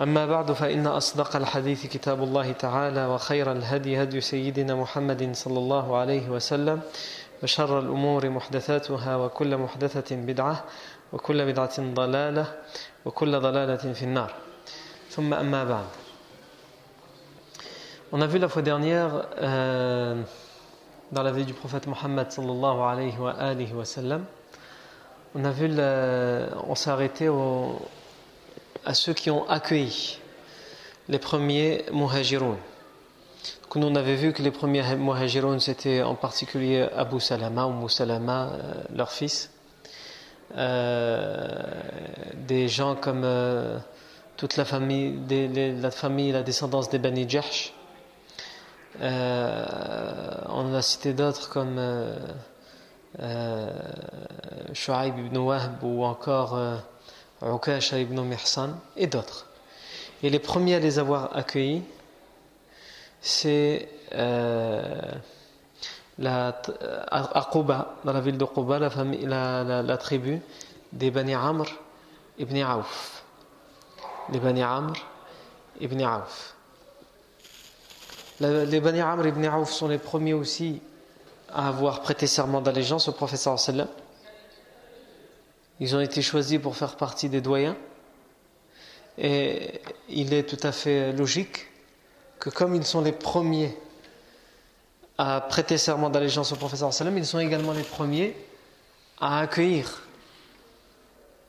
أما بعد فإن أصدق الحديث كتاب الله تعالى وخير الهدي هدي سيدنا محمد صلى الله عليه وسلم وشر الأمور محدثاتها وكل محدثة بدعة وكل بدعة ضلالة وكل ضلالة في النار. ثم أما بعد. On a vu la fois dernière euh, dans la vie du prophète Mohammed sallallahu alayhi wa, alayhi wa sallam, on a vu le, on s'est arrêté au, à ceux qui ont accueilli les premiers muhajiroun. Nous on avait vu que les premiers muhajiroun c'était en particulier Abu Salama ou Moussalama, euh, leur fils. Euh, des gens comme euh, toute la famille, la famille, la descendance des Bani Jahsh. On a cité d'autres comme Shu'aib ibn Wahb ou encore Ukasha ibn Mihsan et d'autres. Et les premiers à les avoir accueillis, c'est euh, à Quba, dans la ville de Quba, la, la, tribu des Bani Amr ibn Auf. Les Bani Amr ibn Auf. Les Bani Amr ibn Auf sont les premiers aussi à avoir prêté serment d'allégeance au professeur sallam. Ils ont été choisis pour faire partie des doyens. Et il est tout à fait logique que comme ils sont les premiers à prêter serment d'allégeance au professeur sallam, ils sont également les premiers à accueillir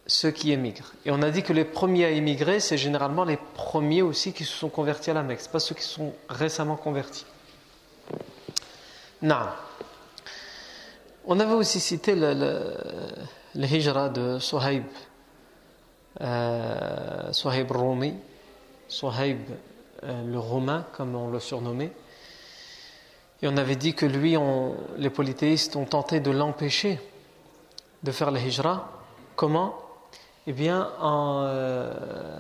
ceux qui émigrent. Et on a dit que les premiers à émigrer, c'est généralement les premiers aussi qui se sont convertis à la Mecque, pas ceux qui sont récemment convertis. Non. On avait aussi cité le, le, le hijra de Suhaib, euh, Suhaib Rumi, euh, le Romain, comme on le surnommait. Et on avait dit que lui, les polythéistes ont tenté de l'empêcher de faire le hijra. Comment? Eh bien, en, euh,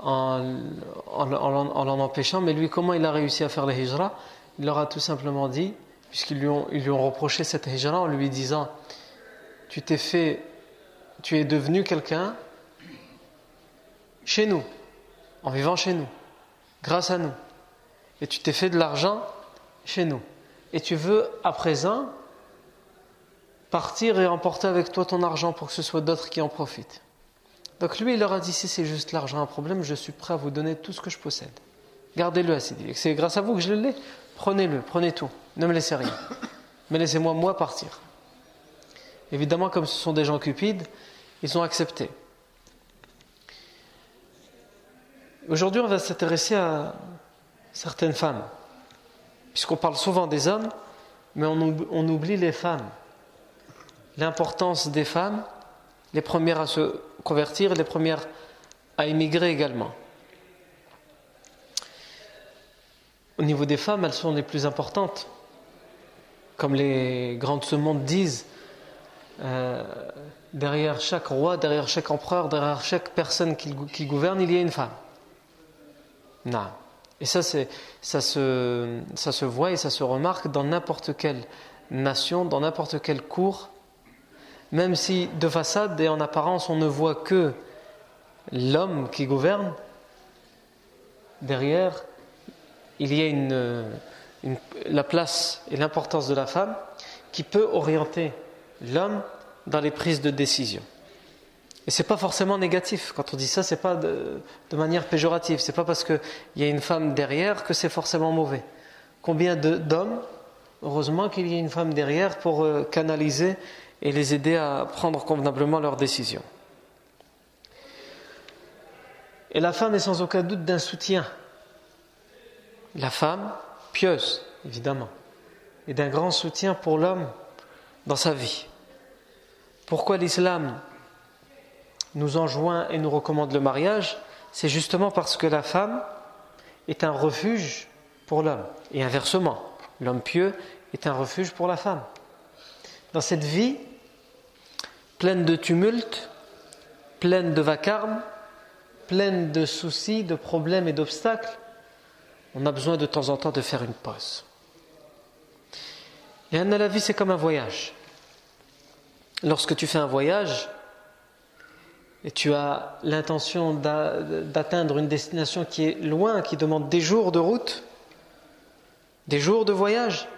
empêchant. Mais lui, comment il a réussi à faire le hijra? Il leur a tout simplement dit, puisqu'ils lui ont, lui ont reproché cette hijra en lui disant Tu t'es fait, tu es devenu quelqu'un chez nous, en vivant chez nous, grâce à nous. Et tu t'es fait de l'argent chez nous. Et tu veux à présent partir et emporter avec toi ton argent pour que ce soit d'autres qui en profitent. Donc lui, il leur a dit si c'est juste l'argent un problème, je suis prêt à vous donner tout ce que je possède. Gardez-le, Sidi. C'est grâce à vous que je l'ai. Prenez-le, prenez tout. Ne me laissez rien. Mais laissez-moi, moi, partir. Évidemment, comme ce sont des gens cupides, ils ont accepté. Aujourd'hui, on va s'intéresser à certaines femmes. Puisqu'on parle souvent des hommes, mais on oublie les femmes. L'importance des femmes, les premières à se convertir, les premières à émigrer également. Au niveau des femmes, elles sont les plus importantes. Comme les grands de ce disent, euh, derrière chaque roi, derrière chaque empereur, derrière chaque personne qui, gouverne, il y a une femme. Non. Et ça, ça, se, ça se voit et ça se remarque dans n'importe quelle nation, dans n'importe quelle cour, même si de façade et en apparence on ne voit que l'homme qui gouverne, derrière il y a une, la place et l'importance de la femme qui peut orienter l'homme dans les prises de décision. Et c'est pas forcément négatif. Quand on dit ça, c'est pas de, manière péjorative. C'est pas parce qu'il y a une femme derrière que c'est forcément mauvais. Combien d'hommes, heureusement qu'il y a une femme derrière pour euh, canaliser et les aider à prendre convenablement leurs décisions. Et la femme est sans aucun doute d'un soutien. La femme, pieuse, évidemment, est d'un grand soutien pour l'homme dans sa vie. Pourquoi l'islam nous enjoint et nous recommande le mariage? C'est justement parce que la femme est un refuge pour l'homme. Et inversement, l'homme pieux est un refuge pour la femme. Dans cette vie pleine de tumultes, pleine de vacarmes, pleine de soucis, de problèmes et d'obstacles, on a besoin de temps en temps de faire une pause. Et la vie, c'est comme un voyage. Lorsque tu fais un voyage et tu as l'intention d'atteindre une destination qui est loin, qui demande des jours de route, des jours de voyage,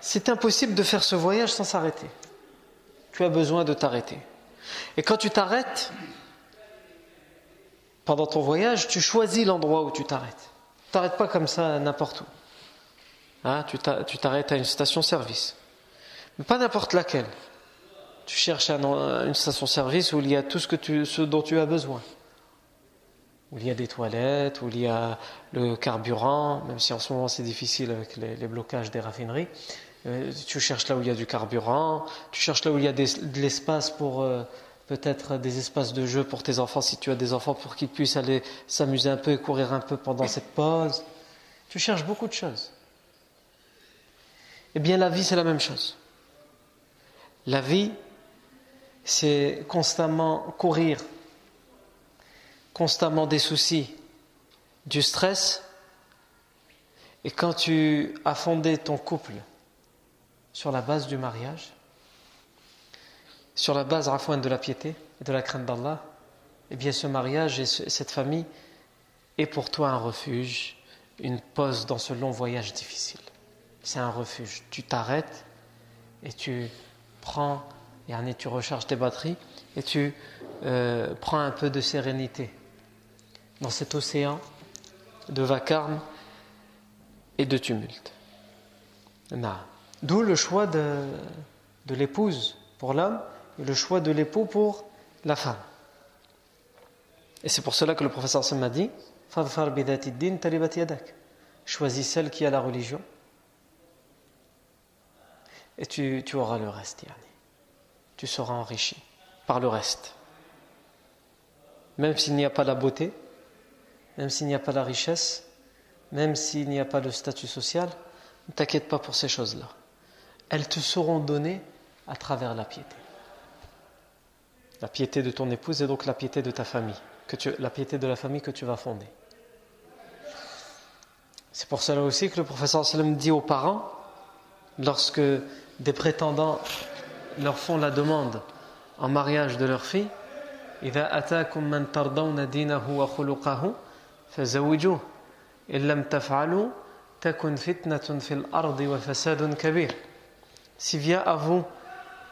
c'est impossible de faire ce voyage sans s'arrêter. Tu as besoin de t'arrêter. Et quand tu t'arrêtes, pendant ton voyage, tu choisis l'endroit où tu t'arrêtes. Tu t'arrêtes pas comme ça n'importe où. Hein, tu t'arrêtes à une station-service. Mais pas n'importe laquelle. Tu cherches une station-service où il y a tout ce, dont tu as besoin. Où il y a des toilettes, où il y a le carburant, même si en ce moment c'est difficile avec les, blocages des raffineries. Euh, tu cherches là où il y a du carburant, tu cherches là où il y a de l'espace pour euh, peut-être des espaces de jeu pour tes enfants si tu as des enfants pour qu'ils puissent aller s'amuser un peu et courir un peu pendant cette pause. Tu cherches beaucoup de choses. Eh bien, la vie, c'est la même chose. La vie, c'est constamment courir, constamment des soucis, du stress. Et quand tu as fondé ton couple sur la base du mariage, sur la base rafouane de la piété et de la crainte d'Allah, eh bien ce mariage et cette famille est pour toi un refuge, une pause dans ce long voyage difficile c'est un refuge. Tu t'arrêtes et tu prends, et tu recharges tes batteries et tu euh, prends un peu de sérénité dans cet océan de vacarme et de tumulte. D'où le choix de, l'épouse pour l'homme et le choix de l'époux pour la femme. Et c'est pour cela que le professeur Sam m'a dit Choisis celle qui a la religion et tu, auras le reste, Yani. Tu seras enrichi par le reste. Même s'il n'y a pas la beauté, même s'il n'y a pas la richesse, même s'il n'y a pas le statut social, ne t'inquiète pas pour ces choses-là. Elles te seront données à travers la piété. La piété de ton épouse et donc la piété de ta famille, que la piété de la famille que tu vas fonder. C'est pour cela aussi que le professeur sallam dit aux parents, lorsque des prétendants leur font la demande en mariage de leur fille si vient à vous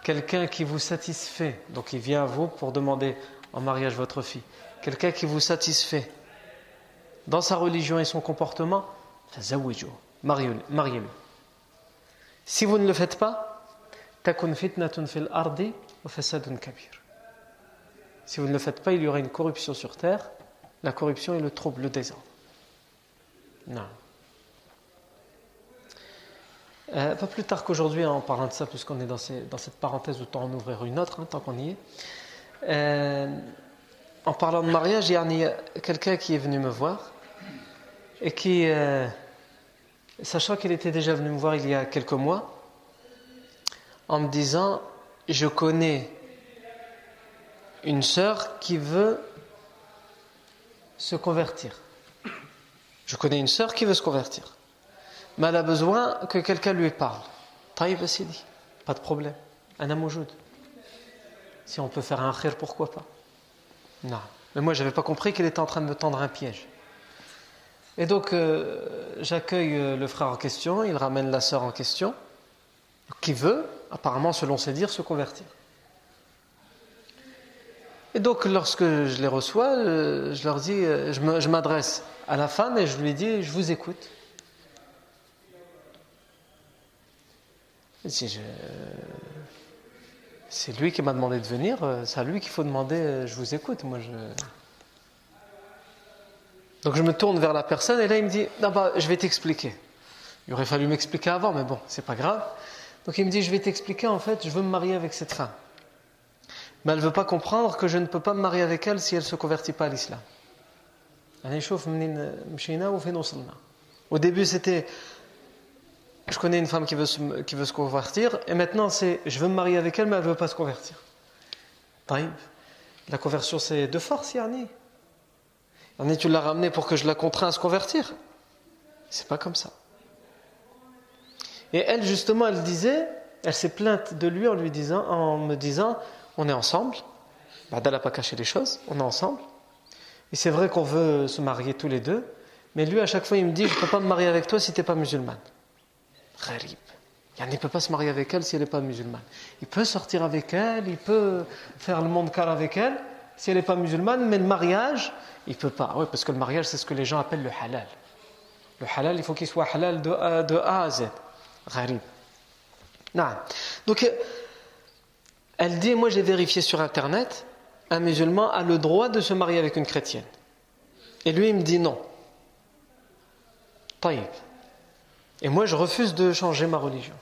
quelqu'un qui vous satisfait donc il vient à vous pour demander en mariage votre fille quelqu'un qui vous satisfait dans sa religion et son comportement mariez-le si vous ne le faites pas, Si vous ne le faites pas, il y aura une corruption sur terre, la corruption et le trouble, le désordre. Non. Euh, pas plus tard qu'aujourd'hui, en parlant de ça, puisqu'on est dans, cette parenthèse, autant en ouvrir une autre, hein, tant qu'on y est. Euh, en parlant de mariage, il y a quelqu'un qui est venu me voir et qui, euh, sachant qu'il était déjà venu me voir il y a quelques mois, en me disant, je connais une sœur qui veut se convertir. Je connais une sœur qui veut se convertir. Mais elle a besoin que quelqu'un lui parle. Taïb dit, pas de problème. Un amoujoud. Si on peut faire un khir, pourquoi pas? Non. Mais moi, je n'avais pas compris qu'elle était en train de me tendre un piège. Et donc, euh, j'accueille euh, le frère en question, il ramène la sœur en question, qui veut, apparemment selon ses dires, se convertir. Et donc, lorsque je les reçois, euh, je leur dis, je m'adresse à la femme et je lui dis, je vous écoute. C'est lui qui m'a demandé de venir, c'est à lui qu'il faut demander, je vous écoute. Moi, je... Donc je me tourne vers la personne et là il me dit, non, bah, je vais t'expliquer. Il aurait fallu m'expliquer avant, mais bon, c'est pas grave. Donc il me dit, je vais t'expliquer, en fait, je veux me marier avec cette femme. Mais elle ne veut pas comprendre que je ne peux pas me marier avec elle si elle ne se convertit pas à l'islam. Au début, c'était je connais une femme qui veut se, qui veut se convertir, et maintenant c'est je veux me marier avec elle, mais elle ne veut pas se convertir. La conversion, c'est de force, Yarni. Yarni, tu l'as ramenée pour que je la contrains à se convertir? C'est pas comme ça. Et elle, justement, elle disait, elle s'est plainte de lui en lui disant, en me disant, on est ensemble. Elle n'a pas caché les choses, on est ensemble. Et c'est vrai qu'on veut se marier tous les deux, mais lui, à chaque fois, il me dit, je ne peux pas me marier avec toi si tu n'es pas musulmane. Gharib. Il ne peut pas se marier avec elle si elle n'est pas musulmane. Il peut sortir avec elle, il peut faire le monde car avec elle si elle n'est pas musulmane, mais le mariage, il ne peut pas. Oui, parce que le mariage, c'est ce que les gens appellent le halal. Le halal, il faut qu'il soit halal de A, à Z. Gharib. Donc, elle dit, moi j'ai vérifié sur Internet, un musulman a le droit de se marier avec une chrétienne. Et lui, il me dit non. Taïb. Et moi, je refuse de changer ma religion.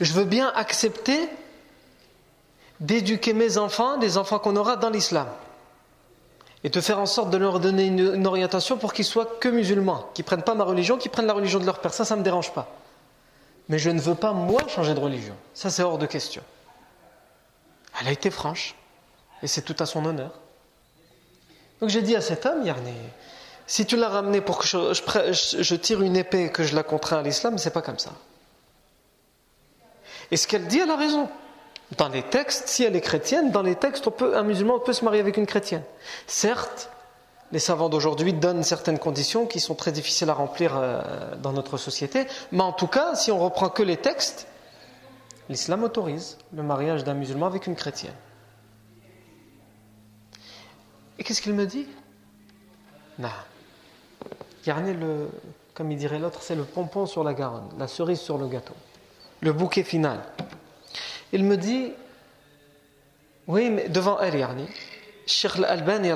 Je veux bien accepter d'éduquer mes enfants, des enfants qu'on aura dans l'islam. Et de faire en sorte de leur donner une, orientation pour qu'ils soient que musulmans, qu'ils ne prennent pas ma religion, qu'ils prennent la religion de leur père. Ça, ça ne me dérange pas. Mais je ne veux pas, moi, changer de religion. Ça, c'est hors de question. Elle a été franche. Et c'est tout à son honneur. Donc j'ai dit à cet homme, Yarni, si tu l'as ramené pour que je, tire une épée et que je la contrains à l'islam, c'est pas comme ça. Et ce qu'elle dit, elle a raison. Dans les textes, si elle est chrétienne, dans les textes, un musulman peut se marier avec une chrétienne. Certes, les savants d'aujourd'hui donnent certaines conditions qui sont très difficiles à remplir euh, dans notre société, mais en tout cas, si on reprend que les textes, l'islam autorise le mariage d'un musulman avec une chrétienne. Et qu'est-ce qu'il me dit? Non. le, comme il dirait l'autre, c'est le pompon sur la garonne, la cerise sur le gâteau, le bouquet final. Il me dit, oui, mais devant elle, Yarni, Sheikh al-Albani,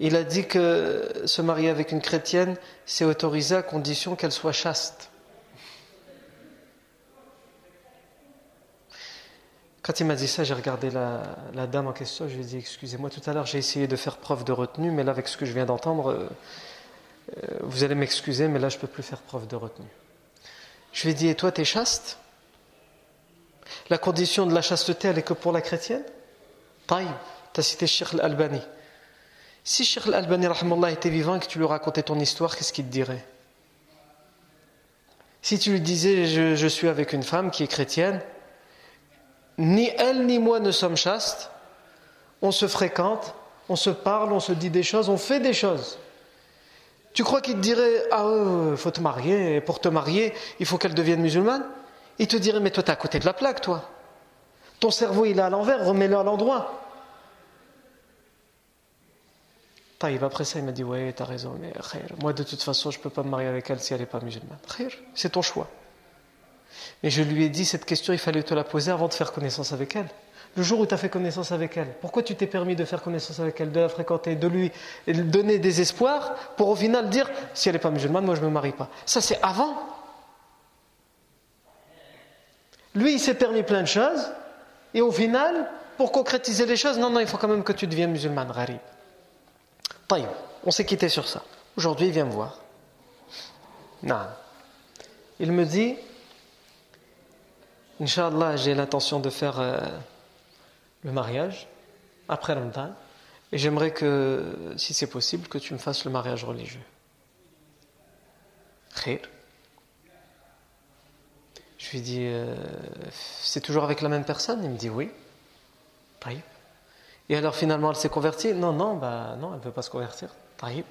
il a dit que se marier avec une chrétienne, c'est autorisé à condition qu'elle soit chaste. Quand il m'a dit ça, j'ai regardé la, dame en question, je lui ai dit Excusez-moi, tout à l'heure j'ai essayé de faire preuve de retenue, mais là, avec ce que je viens d'entendre, euh, euh, vous allez m'excuser, mais là, je ne peux plus faire preuve de retenue. Je lui ai dit Et toi, tu es chaste? La condition de la chasteté, elle est que pour la chrétienne? Taïb, tu as cité Sheikh al-Albani. Si Sheikh al-Albani était vivant et que tu lui racontais ton histoire, qu'est-ce qu'il te dirait? Si tu lui disais je, suis avec une femme qui est chrétienne, ni elle ni moi ne sommes chastes, on se fréquente, on se parle, on se dit des choses, on fait des choses. Tu crois qu'il te dirait Ah, il faut te marier, et pour te marier, il faut qu'elle devienne musulmane? Il te dirait Mais toi, tu es à côté de la plaque, toi. Ton cerveau, il est à l'envers, remets-le à l'endroit. Taïb, après ça, il m'a dit Ouais, as raison, mais moi, de toute façon, je ne peux pas me marier avec elle si elle n'est pas musulmane. C'est ton choix. Mais je lui ai dit cette question, il fallait te la poser avant de faire connaissance avec elle. Le jour où tu as fait connaissance avec elle, pourquoi tu t'es permis de faire connaissance avec elle, de la fréquenter, de lui donner des espoirs pour au final dire si elle n'est pas musulmane, moi je ne me marie pas Ça c'est avant. Lui il s'est permis plein de choses et au final, pour concrétiser les choses, non, non, il faut quand même que tu deviennes musulmane, Gharib. Taïm, on s'est quitté sur ça. Aujourd'hui, il vient me voir. Non. Il me dit Inch'Allah, j'ai l'intention de faire euh, le mariage après Ramadan. Et j'aimerais que, si c'est possible, que tu me fasses le mariage religieux. Khir. Je lui dis, euh, c'est toujours avec la même personne? Il me dit oui. Taïb. Et alors finalement, elle s'est convertie? Non, non, bah, non, elle ne veut pas se convertir. Taïb.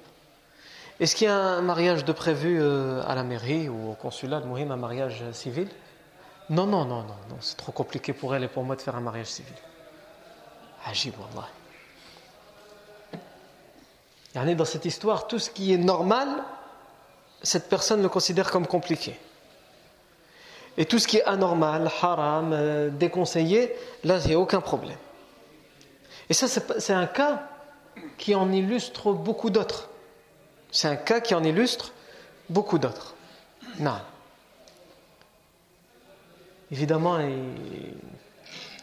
Est-ce qu'il y a un mariage de prévu euh, à la mairie ou au consulat de Mouhim, un mariage civil? Non, non, non, non, non. c'est trop compliqué pour elle et pour moi de faire un mariage civil. Ajib, wallah. Dans cette histoire, tout ce qui est normal, cette personne le considère comme compliqué. Et tout ce qui est anormal, haram, euh, déconseillé, là, il n'y a aucun problème. Et ça, c'est un cas qui en illustre beaucoup d'autres. C'est un cas qui en illustre beaucoup d'autres. Non. Évidemment,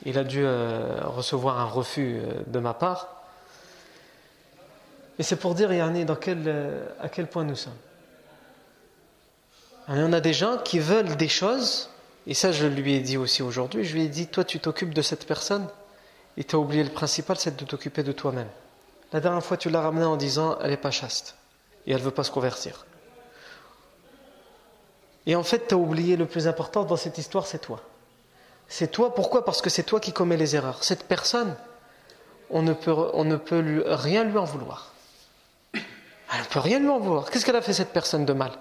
il, a dû euh, recevoir un refus euh, de ma part. Et c'est pour dire, Yanni, dans quel, à quel point nous sommes. Il y en a des gens qui veulent des choses, et ça je lui ai dit aussi aujourd'hui, je lui ai dit, toi tu t'occupes de cette personne, et tu as oublié le principal, c'est de t'occuper de toi-même. La dernière fois tu l'as ramenée en disant, elle n'est pas chaste, et elle ne veut pas se convertir. Et en fait, tu as oublié le plus important dans cette histoire, c'est toi. C'est toi, pourquoi? Parce que c'est toi qui commets les erreurs. Cette personne, on ne peut, on ne peut rien lui en vouloir. Elle ne peut rien lui en vouloir. Qu'est-ce qu'elle a fait cette personne de mal?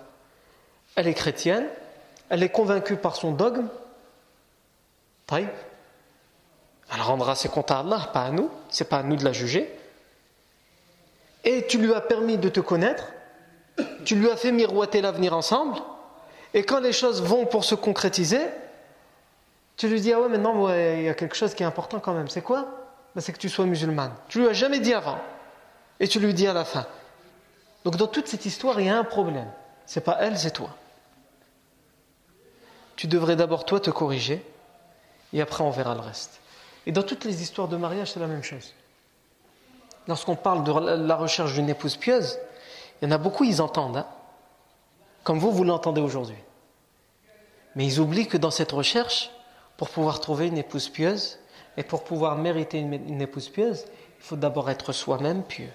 Elle est chrétienne, elle est convaincue par son dogme. Elle rendra ses comptes à Allah, pas à nous. C'est pas à nous de la juger. Et tu lui as permis de te connaître. Tu lui as fait miroiter l'avenir ensemble. Et quand les choses vont pour se concrétiser, tu lui dis Ah ouais, mais non, il y a quelque chose qui est important quand même. C'est quoi? Ben, C'est que tu sois musulmane. Tu lui as jamais dit avant. Et tu lui dis à la fin. Donc dans toute cette histoire, il y a un problème. C'est pas elle, c'est toi. Tu devrais d'abord toi te corriger, et après on verra le reste. Et dans toutes les histoires de mariage, c'est la même chose. Lorsqu'on parle de la recherche d'une épouse pieuse, il y en a beaucoup, ils entendent. Hein comme vous, vous l'entendez aujourd'hui. Mais ils oublient que dans cette recherche, pour pouvoir trouver une épouse pieuse et pour pouvoir mériter une, épouse pieuse, il faut d'abord être soi-même pieux.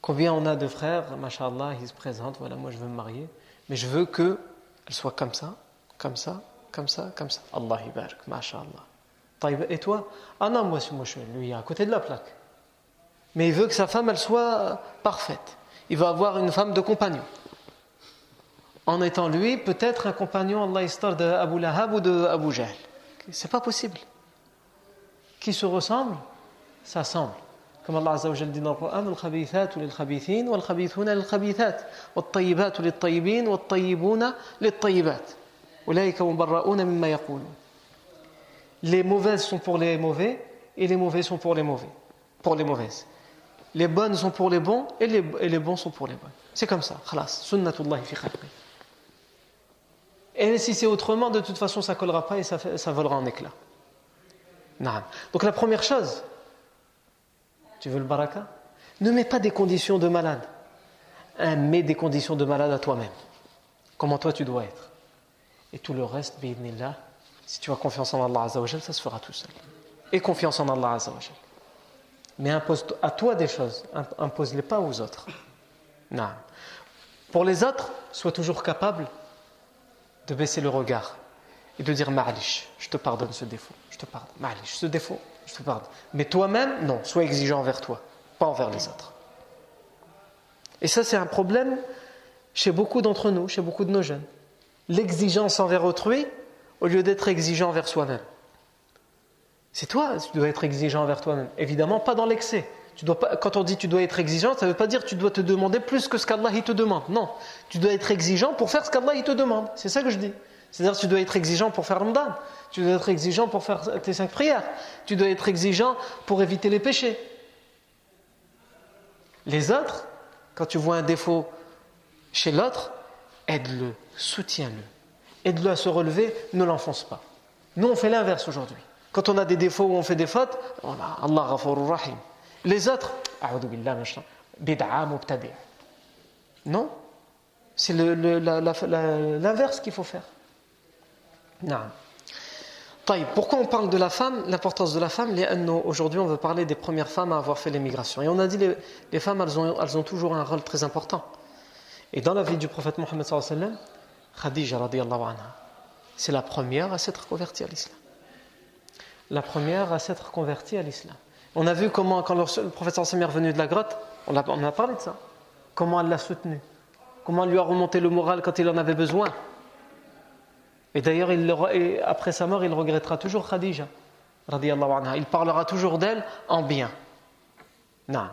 Combien on a de frères, machallah, ils se présentent, voilà, moi je veux me marier, mais je veux soit comme ça, comme ça, comme ça, comme ça. Allah ibarak, machallah. Et toi? Ah non, moi, moi je suis lui à côté de la plaque. Mais il veut que sa femme, elle soit parfaite. Il va avoir une femme de compagnon en étant lui peut-être un compagnon, Allah histoire de Abu Lahab ou de Abu Jahl. C'est pas possible. Qui se ressemble Ça semble. Comme Allah Azza wa Jalla dit dans le Coran, الخبيثات للخبيثين والخبيثون للخبيثات والطيبات للطيبين والطيبون للطيبات أولئك مبرؤون مما يقولون. Les mauvaises sont pour les mauvais et les mauvais sont pour les mauvais, pour les mauvaises. Les bonnes sont pour les bons et les, et les bons sont pour les bonnes. C'est comme ça. خلاص. سنة fi khalqi. Et si c'est autrement, de toute façon, ça ne collera pas et ça, ça volera en éclats. Donc la première chose, tu veux le baraka? Ne mets pas des conditions de malade. Hein, mets des conditions de malade à toi-même. Comment toi tu dois être. Et tout le reste, là, si tu as confiance en Allah Azzawajal, ça se fera tout seul. Et confiance en Allah Azzawajal. Mais impose à toi des choses, impose-les pas aux autres. Non. Pour les autres, sois toujours capable de baisser le regard et de dire Ma'alish, je te pardonne ce défaut, je te pardonne, Ma'alish, ce défaut, je te pardonne. Mais toi-même, non, sois exigeant envers toi, pas envers les autres. Et ça, c'est un problème chez beaucoup d'entre nous, chez beaucoup de nos jeunes. L'exigence envers autrui au lieu d'être exigeant envers soi-même. C'est toi, tu dois être exigeant envers toi-même. Évidemment, pas dans l'excès. Tu dois pas, quand on dit tu dois être exigeant, ça ne veut pas dire tu dois te demander plus que ce qu'Allah te demande. Non, tu dois être exigeant pour faire ce qu'Allah te demande. C'est ça que je dis. C'est-à-dire tu dois être exigeant pour faire Ramadan. Tu dois être exigeant pour faire tes cinq prières. Tu dois être exigeant pour éviter les péchés. Les autres, quand tu vois un défaut chez l'autre, aide-le, soutiens-le. Aide-le à se relever, ne l'enfonce pas. Nous, on fait l'inverse aujourd'hui. Quand on a des défauts ou on fait des fautes, on a Allah Rahim. Les autres, non C'est l'inverse qu'il faut faire. Non. Pourquoi on parle de la femme, l'importance de la femme Aujourd'hui, on veut parler des premières femmes à avoir fait l'émigration. Et on a dit les, les femmes, elles ont, toujours un rôle très important. Et dans la vie du prophète Mohammed, Khadija, c'est la première à s'être convertie à l'islam. La première à s'être convertie à l'islam. On a vu comment, quand le Samir est venu de la grotte, on a, on a parlé de ça. Comment elle l'a soutenu. Comment elle lui a remonté le moral quand il en avait besoin. Et d'ailleurs, après sa mort, il regrettera toujours Khadija. anha. Il parlera toujours d'elle en bien. Non.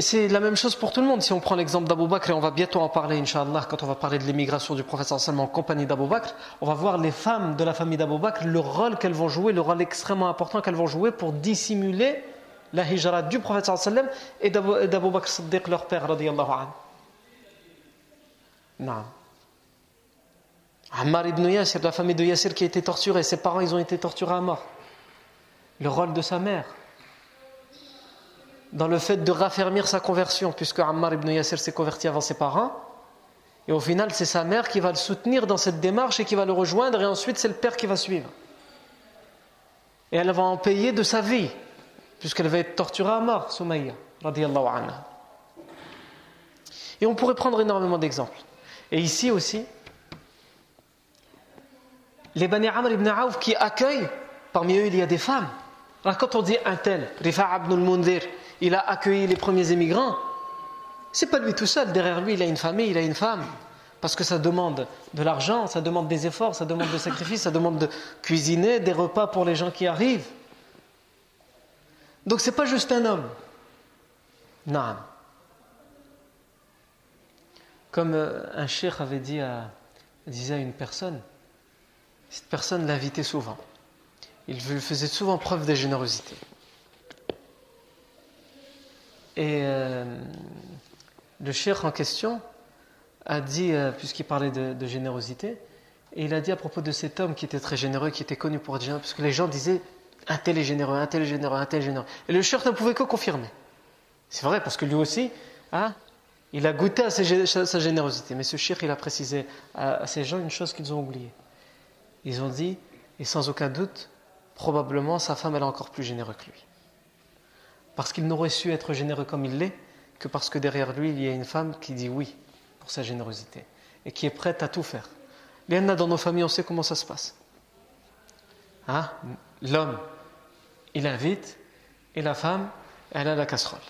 C'est la même chose pour tout le monde. Si on prend l'exemple d'Abou Bakr, et on va bientôt en parler, Inch'Allah, quand on va parler de l'immigration du prophète sallam en compagnie d'Abou Bakr, on va voir les femmes de la famille d'Abou Bakr, le rôle qu'elles vont jouer, le rôle extrêmement important qu'elles vont jouer pour dissimuler la hijra du prophète sallam et d'Abou Bakr Siddiq, leur père, radiyallahu anhu. Non. Ammar ibn Yasir, la famille de Yasir qui a été torturée, ses parents ils ont été torturés à mort. Le rôle de sa mère, dans le fait de raffermir sa conversion, puisque Ammar ibn Yasir s'est converti avant ses parents. Et au final, c'est sa mère qui va le soutenir dans cette démarche et qui va le rejoindre, et ensuite c'est le père qui va suivre. Et elle va en payer de sa vie, puisqu'elle va être torturée à mort, Soumaïa, anha. Et on pourrait prendre énormément d'exemples. Et ici aussi, les Bani Amr ibn Aouf qui accueillent, parmi eux il y a des femmes. Alors quand on dit un tel, Rifa' ibn al-Mundir, il a accueilli les premiers émigrants, c'est pas lui tout seul, derrière lui il a une famille, il a une femme. Parce que ça demande de l'argent, ça demande des efforts, ça demande des sacrifices, ça demande de cuisiner des repas pour les gens qui arrivent. Donc c'est pas juste un homme. Non. Comme euh, un cheikh avait dit à, disait à une personne, cette personne l'invitait souvent. Il faisait souvent preuve de générosité. Et euh, le cheikh en question a dit, euh, puisqu'il parlait de, générosité, et il a dit à propos de cet homme qui était très généreux, qui était connu pour être généreux, parce que les gens disaient un tel est généreux, un tel est généreux, un tel est généreux. Et le cheikh ne pouvait que confirmer. C'est vrai, parce que lui aussi, hein, il a goûté à sa générosité. Mais ce cheikh, il a précisé à, ces gens une chose qu'ils ont oubliée. Ils ont dit, et sans aucun doute, probablement sa femme, elle est encore plus généreuse que lui. Parce qu'il n'aurait su être généreux comme il l'est que parce que derrière lui, il y a une femme qui dit oui pour sa générosité et qui est prête à tout faire. a dans nos familles, on sait comment ça se passe. Hein? L'homme, il invite et la femme, elle a la casserole.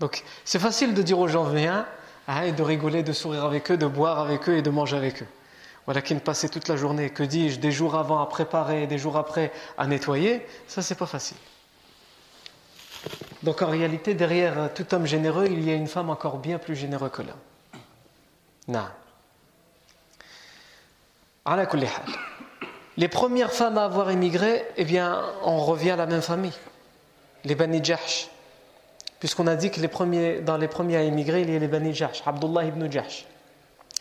Donc c'est facile de dire aux gens viens hein, et de rigoler, de sourire avec eux, de boire avec eux et de manger avec eux. Voilà qui ne passer toute la journée, que dis-je, des jours avant à préparer, des jours après à nettoyer, ça c'est pas facile. Donc en réalité, derrière tout homme généreux, il y a une femme encore bien plus généreuse que l'homme. Non. Les premières femmes à avoir émigré, eh bien, on revient à la même famille, les Bani Jahsh. Puisqu'on a dit que les premiers, dans les premiers à émigrer, il y a les Bani Jahsh, Abdullah ibn Jahsh,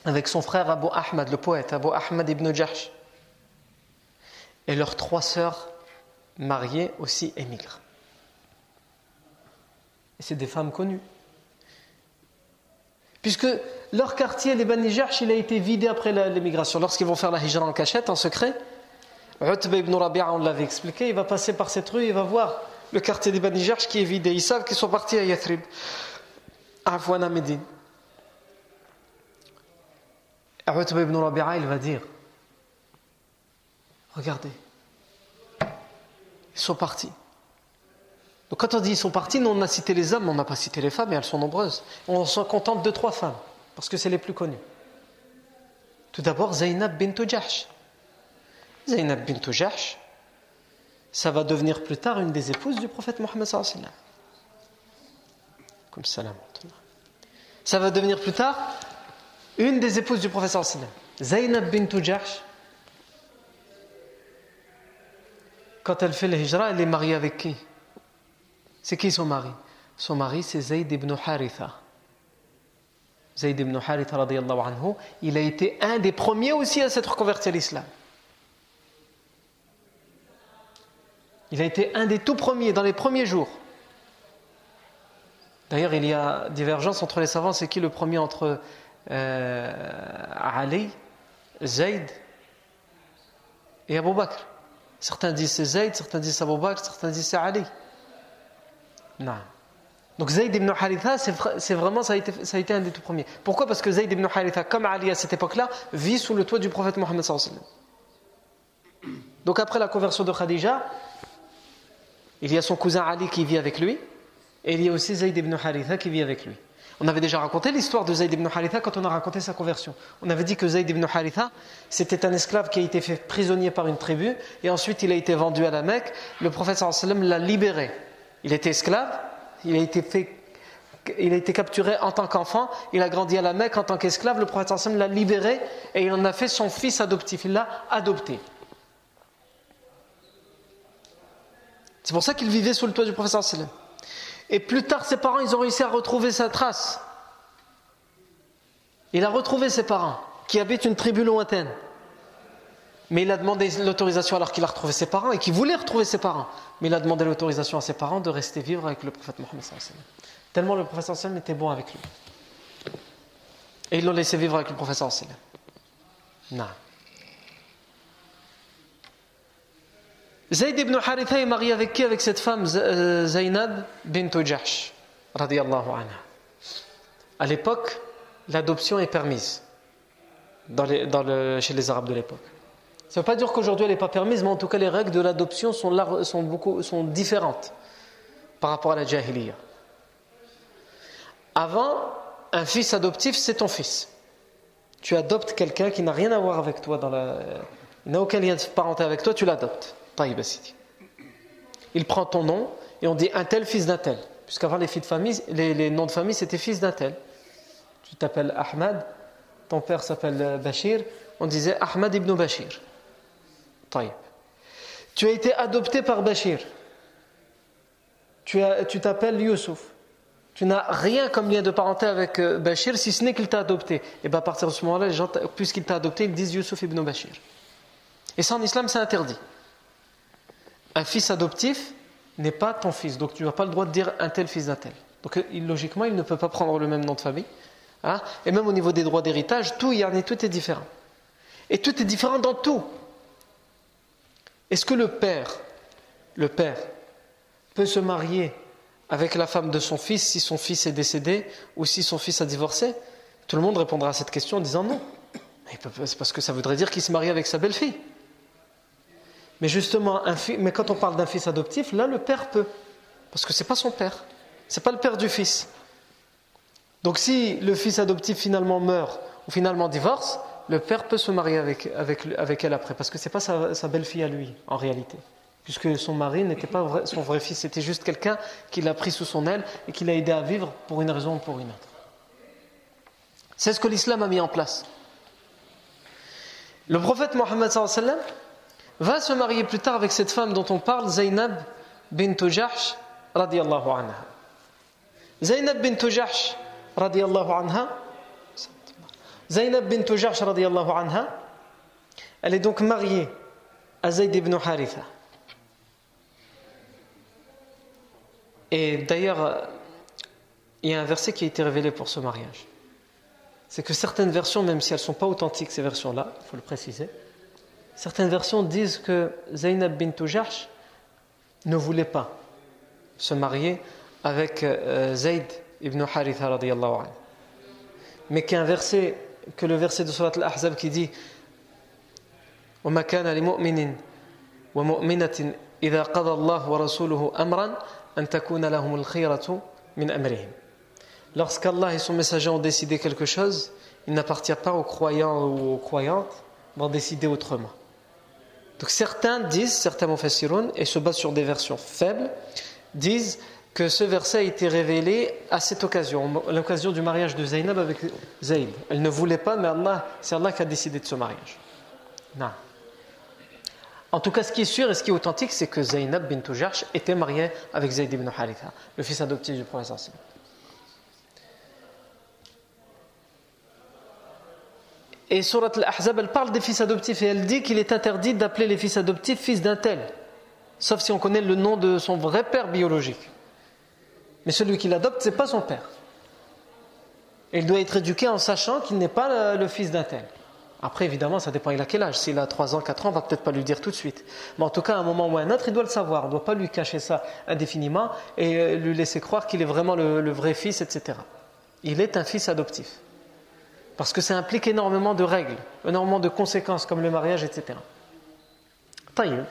avec son frère Abu Ahmad, le poète, Abu Ahmad ibn Jahsh. Et leurs trois sœurs mariées aussi émigrent. Et c'est des femmes connues. Puisque leur quartier, les Bani Jahsh, il a été vidé après l'émigration. Lorsqu'ils vont faire la hijra en cachette, en secret, Utba ibn Rabi'a, on l'avait expliqué, il va passer par cette rue, il va voir le quartier des Bani qui est vidé. Ils savent qu'ils sont partis à Yathrib, à Afwana Médine. Utba ibn Rabi'a, il va dire Regardez, ils sont partis. Donc quand on dit ils sont partis, nous on a cité les hommes, on n'a pas cité les femmes, et elles sont nombreuses. On s'en contente de trois femmes, parce que c'est les plus connues. Tout d'abord, Zainab bint Jahsh. Zainab bint Jahsh, ça va devenir plus tard une des épouses du prophète Mohammed Comme salam. Ça va devenir plus tard une des épouses du prophète sallallahu Zainab bint Jahsh, quand elle fait le hijra, elle est mariée avec qui? C'est qui son mari? Son mari, c'est Zayd ibn Haritha. Zayd ibn Haritha, anhu, il a été un des premiers aussi à s'être converti à l'islam. Il a été un des tout premiers, dans les premiers jours. D'ailleurs, il y a divergence entre les savants, c'est qui le premier entre euh, Ali, Zayd et Abu Bakr? Certains disent c'est Zayd, certains disent Abu Bakr, certains disent c'est Ali. Non. Donc Zayd ibn Haritha, c'est vraiment, ça a, été, un des tout premiers. Pourquoi? Parce que Zayd ibn Haritha, comme Ali à cette époque-là, vit sous le toit du prophète Mohammed Donc après la conversion de Khadija, il y a son cousin Ali qui vit avec lui, et il y a aussi Zayd ibn Haritha qui vit avec lui. On avait déjà raconté l'histoire de Zayd ibn Haritha quand on a raconté sa conversion. On avait dit que Zayd ibn Haritha, c'était un esclave qui a été fait prisonnier par une tribu et ensuite il a été vendu à la Mecque. Le prophète sallam l'a libéré. Il était esclave, il a été fait il a été capturé en tant qu'enfant, il a grandi à la Mecque en tant qu'esclave, le prophète sallam l'a libéré et il en a fait son fils adoptif, il l'a adopté. C'est pour ça qu'il vivait sous le toit du sallam. Et plus tard, ses parents, ils ont réussi à retrouver sa trace. Il a retrouvé ses parents, qui habitent une tribu lointaine. Mais il a demandé l'autorisation alors qu'il a retrouvé ses parents et qu'il voulait retrouver ses parents. Mais il a demandé l'autorisation à ses parents de rester vivre avec le prophète Mohammed. Tellement le sallam était bon avec lui. Et ils l'ont laissé vivre avec le sallam. Non. Zayd ibn Haritha est marié avec qui Avec cette femme euh, Zainab bint Jahsh, radiallahu anha. À l'époque, l'adoption est permise chez les Arabes de l'époque. Ça ne veut pas dire qu'aujourd'hui elle n'est pas permise, mais en tout cas les règles de l'adoption sont, sont, différentes par rapport à la jahiliya. Avant, un fils adoptif, c'est ton fils. Tu adoptes quelqu'un qui n'a rien à voir avec toi, dans la... n'a aucun lien de parenté avec toi, tu l'adoptes. Il prend ton nom et on dit un tel fils d'un tel. Puisqu'avant les, les, noms de famille c'était fils d'un tel. Tu t'appelles Ahmad, ton père s'appelle Bashir, on disait Ahmad ibn Bashir. Tu as été adopté par Bashir. Tu t'appelles tu Youssouf. Tu n'as rien comme lien de parenté avec euh, Bashir si ce n'est qu'il t'a adopté. Et bien à partir de ce moment-là, les gens, puisqu'il t'a adopté, ils disent Youssouf ibn Bashir. Et ça en islam, c'est interdit un fils adoptif n'est pas ton fils. Donc tu n'as pas le droit de dire un tel fils d'un tel. Donc logiquement, il ne peut pas prendre le même nom de famille. Hein. Et même au niveau des droits d'héritage, tout, y est, tout est différent. Et tout est différent dans tout. Est-ce que le père, le père, peut se marier avec la femme de son fils si son fils est décédé ou si son fils a divorcé? Tout le monde répondra à cette question en disant non. C'est parce que ça voudrait dire qu'il se marie avec sa belle-fille. Mais justement, mais quand on parle d'un fils adoptif, là, le père peut. Parce que ce n'est pas son père. Ce n'est pas le père du fils. Donc si le fils adoptif finalement meurt ou finalement divorce, le père peut se marier avec, avec, avec elle après. Parce que ce n'est pas sa, belle-fille à lui, en réalité. Puisque son mari n'était pas son vrai fils, c'était juste quelqu'un qui l'a pris sous son aile et qui l'a aidé à vivre pour une raison ou pour une autre. C'est ce que l'islam a mis en place. Le prophète Mohammed sallallahu va se marier plus tard avec cette femme dont on parle, Zainab bint Jahsh radiallahu anha. Zainab bint Jahsh radiallahu anha, Zainab bint radiallahu anha, elle est donc mariée à Zayd ibn Haritha. Et d'ailleurs, il y a un verset qui a été révélé pour ce mariage. C'est que certaines versions, même si elles ne sont pas authentiques, ces versions-là, il faut le préciser, Certaines versions disent que Zainab bint Jahsh ne voulait pas se marier avec euh, Zayd ibn Haritha radiyallahu anhu. Mais qu'un verset, que le verset de Surat al-Ahzab qui dit وما كان لمؤمن ومؤمنة إذا قضى الله ورسوله أمرا أن تكون لهم الخيرة من أمرهم Lorsqu'Allah et son messager ont décidé quelque chose, il n'appartient pas aux croyants ou aux croyantes d'en décider autrement. Donc certains disent, certains mufassiroun, et se basent sur des versions faibles, disent que ce verset a été révélé à cette occasion, l'occasion du mariage de Zainab avec Zayd. Elle ne voulait pas, mais Allah, c'est Allah qui a décidé de ce mariage. Non. En tout cas, ce qui est sûr et ce qui est authentique, c'est que Zainab bint Jarsh était mariée avec Zayd ibn Haritha, le fils adoptif du prophète Et Surat Al-Ahzab, elle parle des fils adoptifs et elle dit qu'il est interdit d'appeler les fils adoptifs fils d'un tel, sauf si on connaît le nom de son vrai père biologique. Mais celui qui l'adopte, ce n'est pas son père. Et il doit être éduqué en sachant qu'il n'est pas le fils d'un tel. Après, évidemment, ça dépend, il a quel âge. S'il a 3 ans, 4 ans, on va peut-être pas lui dire tout de suite. Mais en tout cas, à un moment ou à un autre, il doit le savoir. On ne doit pas lui cacher ça indéfiniment et euh, lui laisser croire qu'il est vraiment le vrai fils, etc. Il est un fils adoptif. Parce que ça implique énormément de règles, énormément de conséquences comme le mariage, etc. Taïm.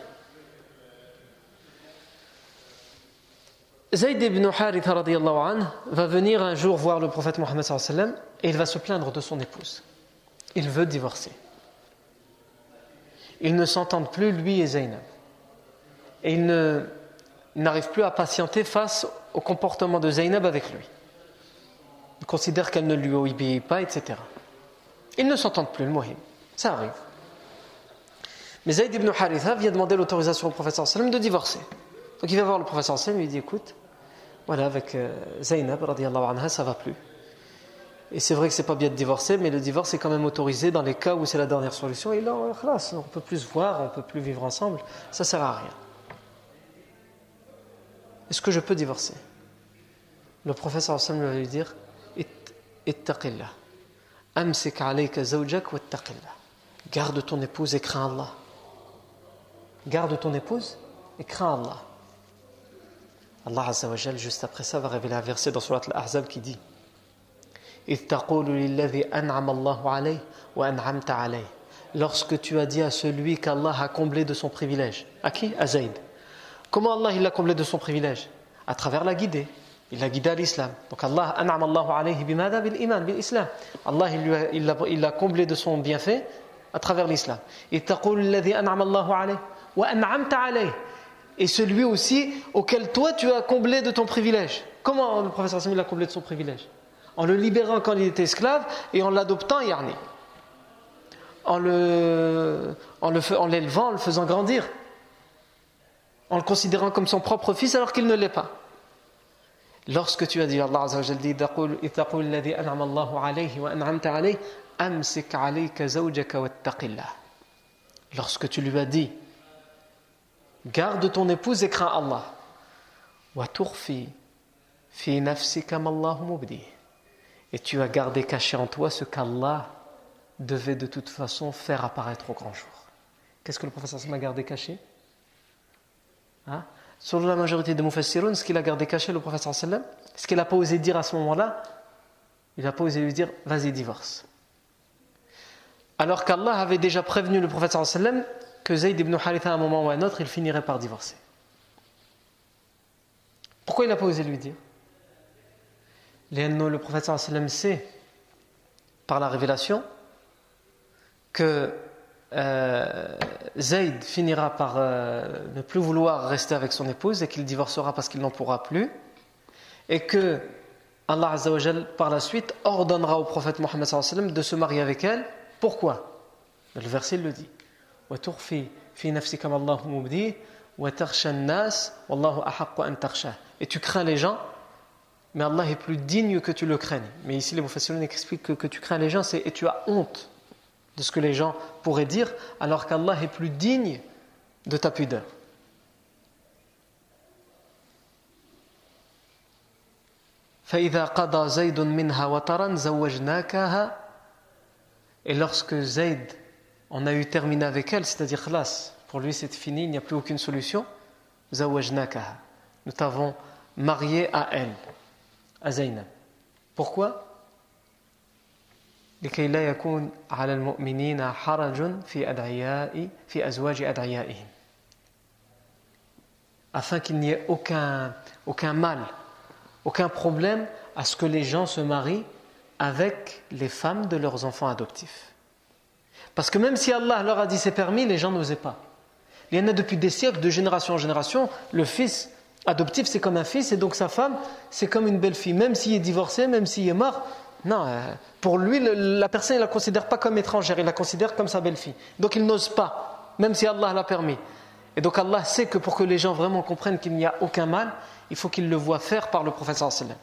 Zayd ibn Haritha va venir un jour voir le prophète Mohammed et il va se plaindre de son épouse. Il veut divorcer. Ils ne s'entendent plus, lui et Zaynab. Et il n'arrive plus à patienter face au comportement de Zaynab avec lui. Il considère qu'elle ne lui obéit pas, etc. Ils ne s'entendent plus, le mohim. Ça arrive. Mais Zayd ibn Haritha vient demander l'autorisation au prophète sallam de divorcer. Donc il va voir le prophète sallam et lui dit écoute, voilà, avec euh, Zaynab, anha, ça va plus. Et c'est vrai que c'est pas bien de divorcer, mais le divorce est quand même autorisé dans les cas où c'est la dernière solution. Et là, on ne peut plus se voir, on ne peut plus vivre ensemble, ça sert à rien. Est-ce que je peux divorcer? Le professeur sallam va lui dire Ittaqillah. Amsik alayka zawjak wattaqillah. Garde ton épouse et crains Allah. Garde ton épouse et crains Allah. Allah Azza wa juste après ça, va révéler un verset dans Surat Al-Ahzab qui dit Lorsque tu as dit à celui qu'Allah a comblé de son privilège. À qui? À Zayd. Comment Allah l'a comblé de son privilège? À travers la guidée. Il l'a guidé l'islam. Donc Allah, an'am Allahu alayhi bimada bil il l'a l'a comblé de son bienfait à travers l'islam. Et celui aussi auquel toi tu as comblé de ton privilège. Comment le professeur Samuel a comblé de son privilège? En le libérant quand il était esclave et en l'adoptant, yarni. En l'élevant, en le faisant grandir. En le considérant comme son propre fils alors qu'il ne l'est pas. Lorsque tu as dit, Allah wa dit, Lorsque tu lui as dit, garde ton épouse et crains Allah. Et tu as gardé caché en toi ce qu'Allah devait de toute façon faire apparaître au grand jour. Qu'est-ce que le professeur m'a gardé caché? Hein? Selon la majorité des Mufassirun, ce qu'il a gardé caché, le sallam, ce qu'il n'a pas osé dire à ce moment-là, il n'a pas osé lui dire vas-y, divorce. Alors qu'Allah avait déjà prévenu le prophète que Zayd ibn Haritha à un moment ou à un autre, il finirait par divorcer. Pourquoi il n'a pas osé lui dire? Le prophète sait par la révélation que euh, Zayd finira par euh, ne plus vouloir rester avec son épouse et qu'il divorcera parce qu'il n'en pourra plus. Et que Allah par la suite ordonnera au prophète Mohammed de se marier avec elle. Pourquoi? Le verset le dit. Et tu crains les gens, mais Allah est plus digne que tu le craignes. Mais ici, les Mufassirun expliquent que, que tu crains les gens, et tu as honte de ce que les gens pourraient dire, alors qu'Allah est plus digne de ta pudeur. Et lorsque Zayd, en a eu terminé avec elle, c'est-à-dire khlas, pour lui c'est fini, il n'y a plus aucune solution, nous t'avons marié à elle, à Zaynab. Pourquoi? لكي لا يكون على المؤمنين حرج في أدعياء في أزواج أدعيائهم afin qu'il n'y ait aucun, aucun mal, aucun problème à ce que les gens se marient avec les femmes de leurs enfants adoptifs. Parce que même si Allah leur a dit c'est permis, les gens n'osaient pas. Il y en a depuis des siècles, de génération en génération, le fils adoptif c'est comme un fils et donc sa femme c'est comme une belle fille. Même s'il est divorcé, même s'il est mort, non, euh, pour lui la personne ne la considère pas comme étrangère, il la considère comme sa belle-fille. Donc il n'ose pas, même si Allah l'a permis. Et donc Allah sait que pour que les gens vraiment comprennent qu'il n'y a aucun mal, il faut qu'ils le voient faire par le prophète sallallahu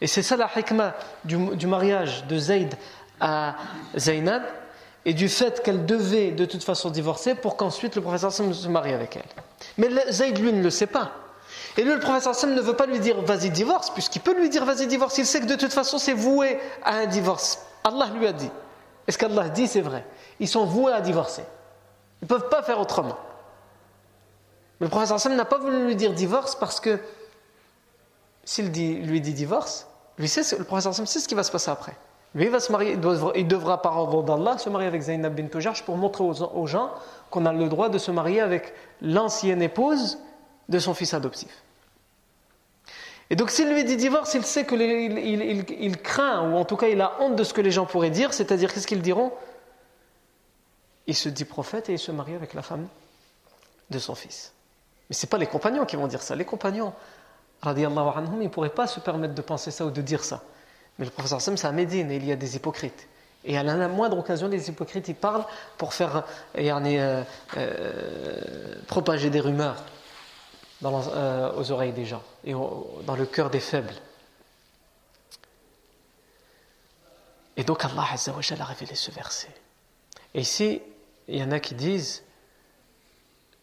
et c'est ça la hikmah du, mariage de Zayd à Zaynab et du fait qu'elle devait de toute façon divorcer pour qu'ensuite le professeur Sam se marie avec elle. Mais Zayd, lui, ne le sait pas. Et lui, le professeur Sam ne veut pas lui dire vas-y divorce, puisqu'il peut lui dire vas-y divorce. Il sait que de toute façon c'est voué à un divorce. Allah lui a dit. Et ce qu'Allah dit, c'est vrai. Ils sont voués à divorcer. Ils ne peuvent pas faire autrement. Mais le professeur Sam n'a pas voulu lui dire divorce parce que s'il lui dit divorce, lui sait, le professeur Sam sait ce qui va se passer après. Lui, il va se marier, il devra, par ordre d'Allah, se marier avec Zainab bint Jarj pour montrer aux, gens qu'on a le droit de se marier avec l'ancienne épouse de son fils adoptif. Et donc s'il lui dit divorce, il sait qu'il il, craint, ou en tout cas il a honte de ce que les gens pourraient dire, c'est-à-dire qu'est-ce qu'ils diront? Il se dit prophète et il se marie avec la femme de son fils. Mais ce n'est pas les compagnons qui vont dire ça. Les compagnons, radiallahu anhum, ils ne pourraient pas se permettre de penser ça ou de dire ça. Mais le professeur Sam, c'est à Médine et il y a des hypocrites. Et à la moindre occasion, les hypocrites, ils parlent pour faire euh, euh, propager des rumeurs euh, aux oreilles des gens et dans le cœur des faibles. Et donc Allah a révélé ce verset. Et ici, il y en a qui disent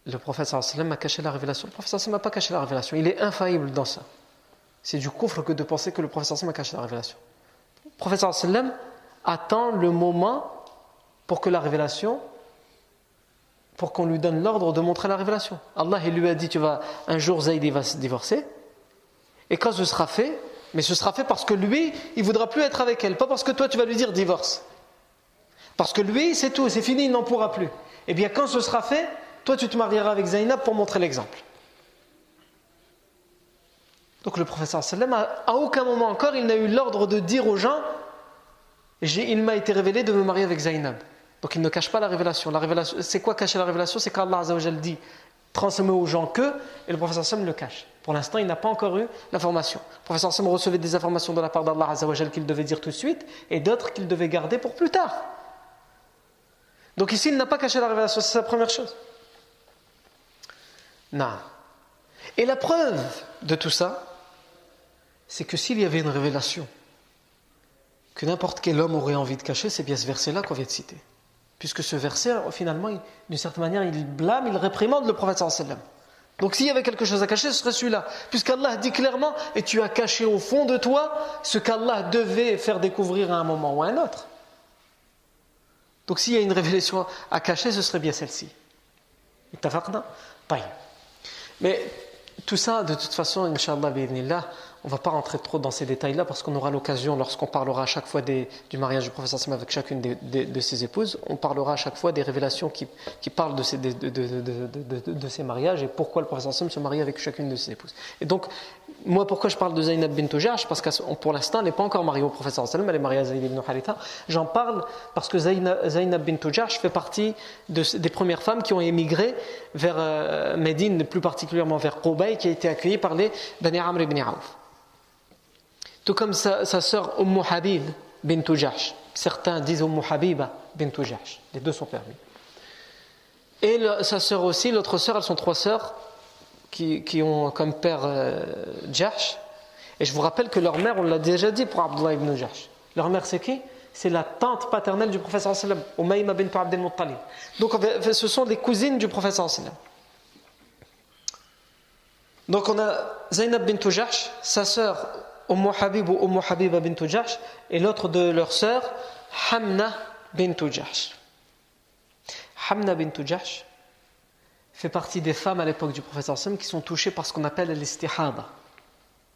le prophète sallam a caché la révélation. Le prophète sallam n'a pas caché la révélation. Il est infaillible dans ça. C'est du coufre que de penser que le prophète sallam a caché la révélation. Le prophète sallam attend le moment pour que la révélation, pour qu'on lui donne l'ordre de montrer la révélation. Allah il lui a dit tu vas un jour Zayd va se divorcer et quand ce sera fait, mais ce sera fait parce que lui, il voudra plus être avec elle, pas parce que toi tu vas lui dire divorce. Parce que lui, c'est tout, c'est fini, il n'en pourra plus. Eh bien quand ce sera fait, toi tu te marieras avec Zainab pour montrer l'exemple. Donc le professeur sallam, à aucun moment encore, il n'a eu l'ordre de dire aux gens il m'a été révélé de me marier avec Zainab. Donc il ne cache pas la révélation. La c'est quoi cacher la révélation? C'est qu'Allah dit transmet aux gens que, et le professeur Sam le cache. Pour l'instant, il n'a pas encore eu l'information. Le professeur Sam recevait des informations de la part d'Allah qu'il devait dire tout de suite, et d'autres qu'il devait garder pour plus tard. Donc ici, il n'a pas caché la révélation, c'est sa première chose. Non. Et la preuve de tout ça, c'est que s'il y avait une révélation, que n'importe quel homme aurait envie de cacher, c'est bien ce verset-là qu'on vient de citer. Puisque ce verset, finalement, d'une certaine manière, il blâme, il réprimande le prophète sallam. Donc s'il y avait quelque chose à cacher, ce serait celui-là. Puisqu'Allah dit clairement, et tu as caché au fond de toi ce qu'Allah devait faire découvrir à un moment ou à un autre. Donc s'il y a une révélation à cacher, ce serait bien celle-ci. Mais tout ça, de toute façon, Inch'Allah, on ne va pas rentrer trop dans ces détails-là parce qu'on aura l'occasion, lorsqu'on parlera à chaque fois du mariage du professeur Sam avec chacune de, ses épouses, on parlera à chaque fois des révélations qui, parlent de ces, mariages et pourquoi le professeur Sam se marie avec chacune de ses épouses. Et donc, moi, pourquoi je parle de Zainab bint Jahsh Parce que pour l'instant, elle n'est pas encore mariée au professeur Sallam, elle est mariée à Zayd ibn Haritha. J'en parle parce que Zainab, bint Jahsh fait partie des premières femmes qui ont émigré vers euh, Médine, plus particulièrement vers Qubay, qui a été accueillie par les Bani Amr ibn Auf. Tout comme sa, sœur Umm Habib bint Jahsh. Certains disent Umm Habiba bint Jahsh. Les deux sont permis. Et sa sœur aussi, l'autre sœur, elles sont trois sœurs qui, ont comme père euh. Et je vous rappelle que leur mère, on l'a déjà dit pour Abdullah ibn Jahsh. Leur mère, c'est qui? C'est la tante paternelle du professeur sallam, Umayma bint Abdel Muttalib. Donc ce sont des cousines du professeur sallam. Donc on a Zainab bint Jahsh, sa sœur Umm Habib ou Umm Habiba bint Jahsh, et l'autre de leurs sœurs, Hamna bint Jahsh. Hamna bint Jahsh fait partie des femmes à l'époque du professeur Sam qui sont touchées par ce qu'on appelle l'istihada.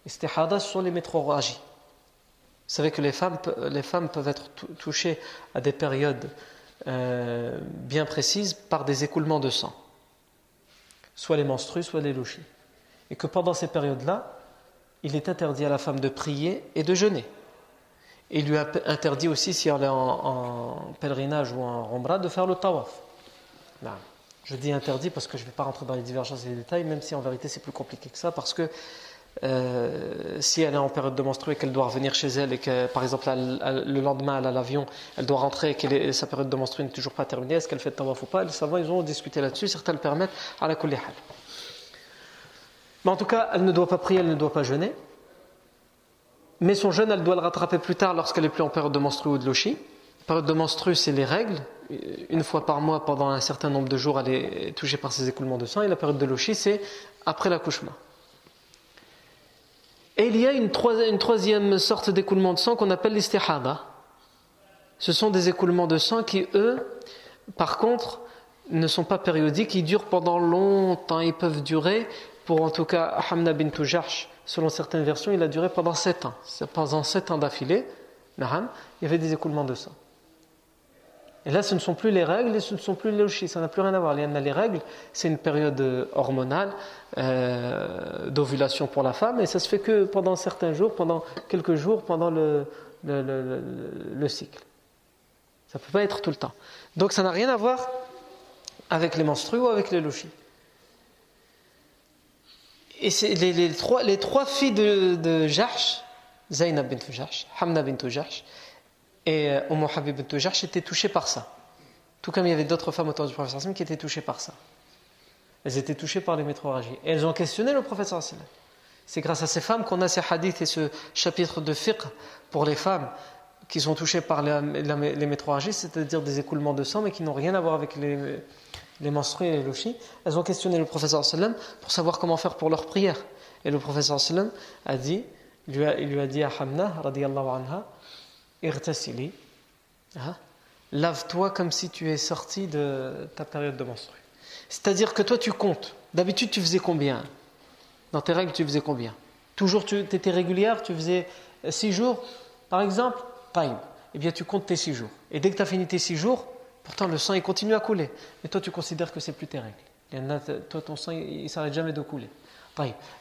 L'istihada, ce sont les métroragies. Vous savez que les femmes, les femmes peuvent être touchées à des périodes euh, bien précises par des écoulements de sang, soit les menstrues, soit les louchis. Et que pendant ces périodes-là, il est interdit à la femme de prier et de jeûner. il lui a interdit aussi, si elle est en, pèlerinage ou en rombra, de faire le tawaf. Je dis interdit parce que je ne vais pas rentrer dans les divergences et les détails, même si en vérité c'est plus compliqué que ça, parce que euh, si elle est en période de menstruée, qu'elle doit revenir chez elle et que, par exemple, le lendemain, elle a l'avion, elle doit rentrer et que sa période de menstruée n'est toujours pas terminée, est-ce qu'elle fait le tawaf ou pas? Les savants, ils ont discuté là-dessus, certains le permettent à la kulihal. Mais en tout cas, elle ne doit pas prier, elle ne doit pas jeûner. Mais son jeûne, elle doit le rattraper plus tard lorsqu'elle est plus en période de menstru ou de lochi. Période de menstru, c'est les règles. Une fois par mois, pendant un certain nombre de jours, elle est touchée par ces écoulements de sang. Et la période de lochi, c'est après l'accouchement. Et il y a une, troisième sorte d'écoulement de sang qu'on appelle l'istihada. Ce sont des écoulements de sang qui, eux, par contre, ne sont pas périodiques, ils durent pendant longtemps, ils peuvent durer pour en tout cas Hamna bint Jahsh, selon certaines versions, il a duré pendant sept ans. Pendant sept ans d'affilée, il y avait des écoulements de sang. Et là, ce ne sont plus les règles et ce ne sont plus les lochis, ça n'a plus rien à voir. Les règles, c'est une période euh, hormonale euh, d'ovulation pour la femme et ça se fait que pendant certains jours, pendant quelques jours, pendant le, le, cycle. Ça ne peut pas être tout le temps. Donc ça n'a rien à voir avec les menstrues ou avec les lochis. Et c'est les, trois, les trois filles de, de Jahsh, Zainab bint Jahsh, Hamna bint Jahsh, et euh, Umm Habib bint étaient touchées par ça. Tout comme il y avait d'autres femmes autour du prophète qui étaient touchées par ça. Elles étaient touchées par les métroragies. Et elles ont questionné le prophète C'est grâce à ces femmes qu'on a ces hadiths et ce chapitre de fiqh pour les femmes qui sont touchées par les, les, c'est-à-dire des écoulements de sang, mais qui n'ont rien à voir avec les, les menstrues et les lochis. Elles ont questionné le prophète pour savoir comment faire pour leur prière. Et le prophète a dit, lui a, il lui a dit à Hamna, radiallahu anha, irtasili, hein? lave-toi comme si tu es sorti de ta période de menstrues. C'est-à-dire que toi tu comptes. D'habitude tu faisais combien? Dans tes règles tu faisais combien? Toujours tu étais régulière, tu faisais 6 jours? Par exemple Time. Eh bien tu comptes tes 6 jours. Et dès que tu as fini tes 6 jours, pourtant le sang il continue à couler. Mais toi tu considères que c'est plus tes règles. Toi ton sang il ne s'arrête jamais de couler.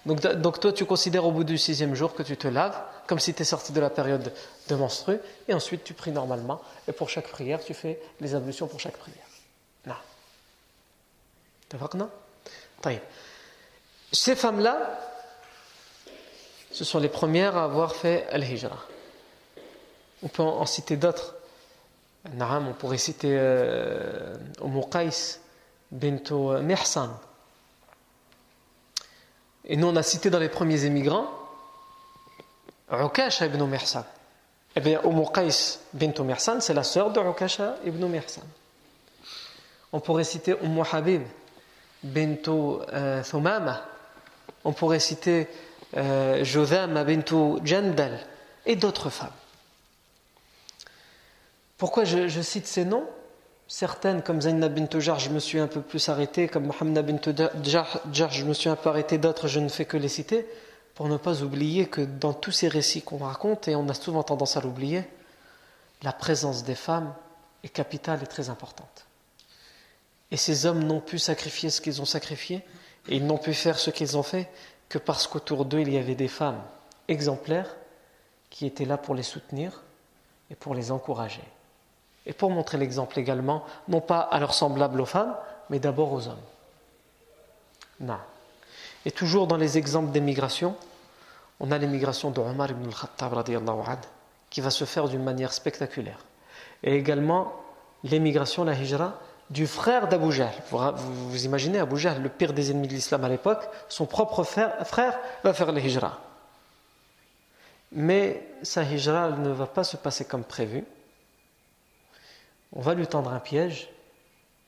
Donc, donc, toi, tu considères au bout du sixième jour que tu te laves, comme si tu es sorti de la période de menstru, et ensuite tu pries normalement, et pour chaque prière, tu fais les ablutions pour chaque prière. Non? non Ces femmes-là, ce sont les premières à avoir fait Al-Hijra. On peut en citer d'autres. On pourrait citer euh, Qais binto Mihsan et nous, on a cité dans les premiers émigrants Ukasha ibn Mihsan. Eh bien, Qais bint Mihsan, c'est la sœur de Ukasha ibn Mihsan. On pourrait citer Umm Habib bint euh, Thumama. On pourrait citer euh, Jotham bint Jandal et d'autres femmes. Pourquoi je cite ces noms? Certaines, comme Zainab bint Jar, je me suis un peu plus arrêté, comme Mohammed bint Jar, je me suis un peu arrêté, d'autres, je ne fais que les citer, pour ne pas oublier que dans tous ces récits qu'on raconte, et on a souvent tendance à l'oublier, la présence des femmes est capitale et très importante. Et ces hommes n'ont pu sacrifier ce qu'ils ont sacrifié, et ils n'ont pu faire ce qu'ils ont fait, que parce qu'autour d'eux, il y avait des femmes exemplaires qui étaient là pour les soutenir et pour les encourager. Et pour montrer l'exemple également, non pas à leurs semblables aux femmes, mais d'abord aux hommes. Non. Et toujours dans les exemples d'émigration, on a l'émigration de Omar ibn al-Khattab qui va se faire d'une manière spectaculaire. Et également l'émigration, la hijra, du frère d'Abu Jahl. Vous, imaginez Abu Jahl, le pire des ennemis de l'islam à l'époque, son propre frère, frère va faire la hijra. Mais sa hijra ne va pas se passer comme prévu on va lui tendre un piège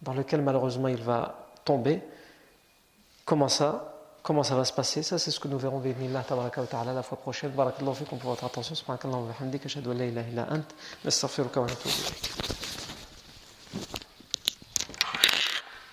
dans lequel malheureusement il va tomber. Comment ça? Comment ça va se passer? Ça, c'est ce que nous verrons la fois prochaine. Barakallahu fikum pour votre attention.